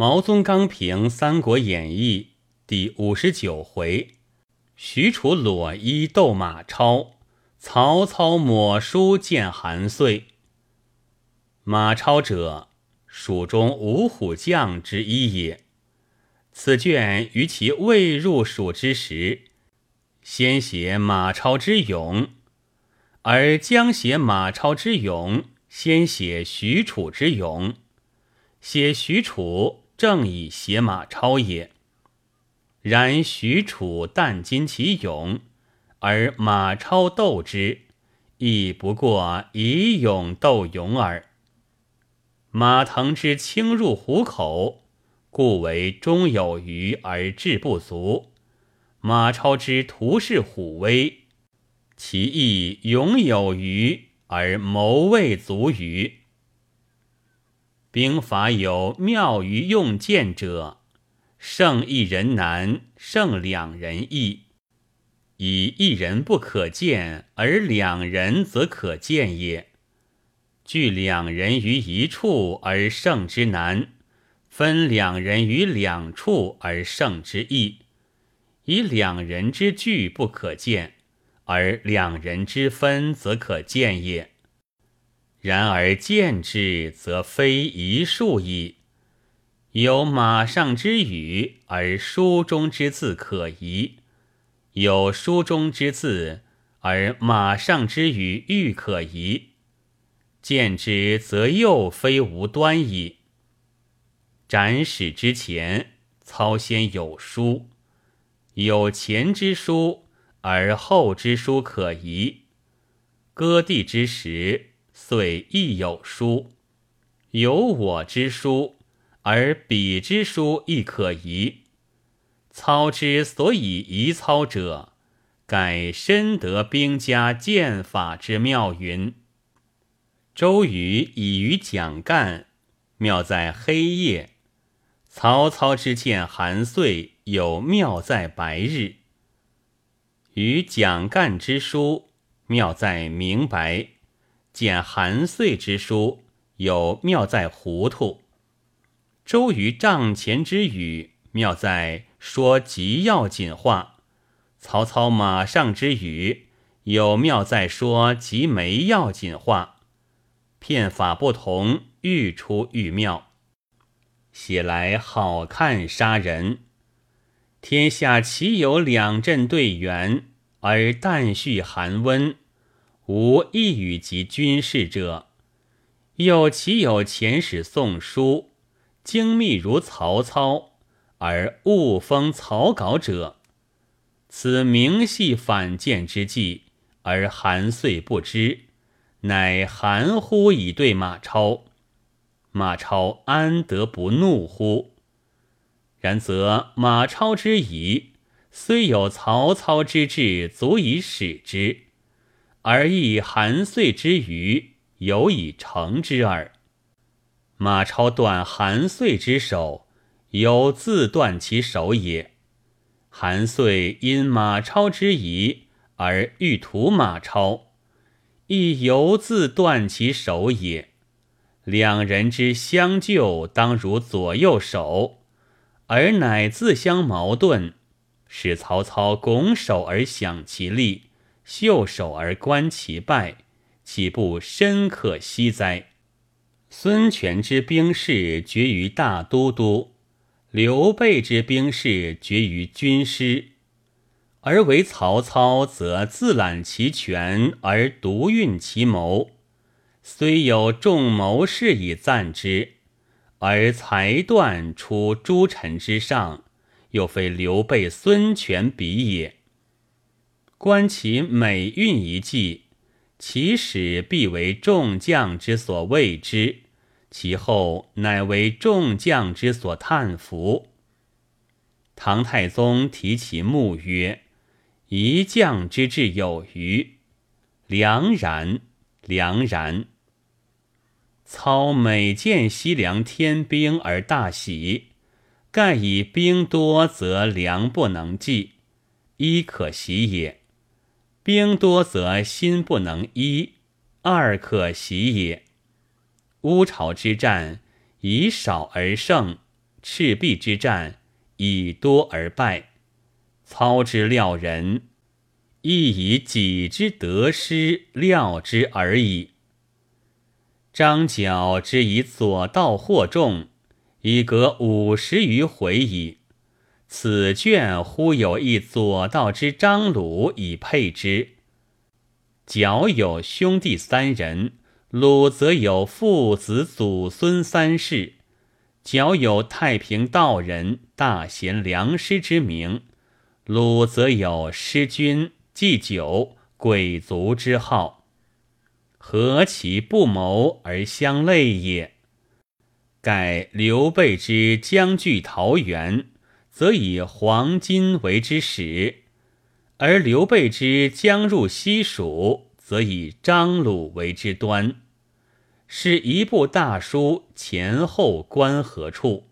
毛宗刚评《三国演义》第五十九回：许褚裸衣斗马超，曹操抹书见韩遂。马超者，蜀中五虎将之一也。此卷于其未入蜀之时，先写马超之勇，而将写马超之勇，先写许褚之勇。写许褚。正以写马超也。然许褚但今其勇，而马超斗之，亦不过以勇斗勇耳。马腾之轻入虎口，故为中有余而志不足；马超之徒是虎威，其意勇有余而谋未足余。兵法有妙于用剑者，胜一人难，胜两人易。以一人不可见，而两人则可见也。聚两人于一处而胜之难，分两人于两处而胜之易。以两人之聚不可见，而两人之分则可见也。然而见之，则非一数矣。有马上之语，而书中之字可疑；有书中之字，而马上之语欲可疑。见之，则又非无端矣。斩使之前，操先有书；有前之书，而后之书可疑。割地之时。遂亦有书，有我之书，而彼之书亦可疑。操之所以疑操者，盖深得兵家剑法之妙云。周瑜以于蒋干，妙在黑夜；曹操之见韩遂，有妙在白日。与蒋干之书，妙在明白。见韩遂之书，有妙在糊涂；周瑜帐前之语，妙在说极要紧话；曹操马上之语，有妙在说极没要紧话。片法不同，愈出愈妙，写来好看杀人。天下岂有两阵对圆，而旦续寒温？无一语及军事者，又岂有遣使送书，精密如曹操，而误封草稿者？此明系反间之计，而韩遂不知，乃含糊以对马超。马超安得不怒乎？然则马超之疑，虽有曹操之志，足以使之。而亦韩遂之余，有以成之耳。马超断韩遂之手，有自断其手也；韩遂因马超之疑而欲屠马超，亦犹自断其手也。两人之相救，当如左右手，而乃自相矛盾，使曹操拱手而享其利。袖手而观其败，岂不深可惜哉？孙权之兵士决于大都督，刘备之兵士决于军师，而为曹操则自揽其权而独运其谋。虽有众谋士以赞之，而才断出诸臣之上，又非刘备、孙权比也。观其每运一计，其始必为众将之所畏之，其后乃为众将之所叹服。唐太宗提其目曰：“一将之志有余，良然，良然。”操每见西凉天兵而大喜，盖以兵多则粮不能济，一可喜也。兵多则心不能一，二可喜也。乌巢之战以少而胜，赤壁之战，以多而败。操之料人，亦以己之得失料之而已。张角之以左道获众，已隔五十余回矣。此卷忽有一左道之张鲁以配之。角有兄弟三人，鲁则有父子祖孙三世。角有太平道人、大贤良师之名，鲁则有失君、祭酒、鬼卒之号。何其不谋而相类也！盖刘备之将据桃园，则以黄金为之始；而刘备之将入西蜀，则以张鲁为之端。是一部大书，前后关何处？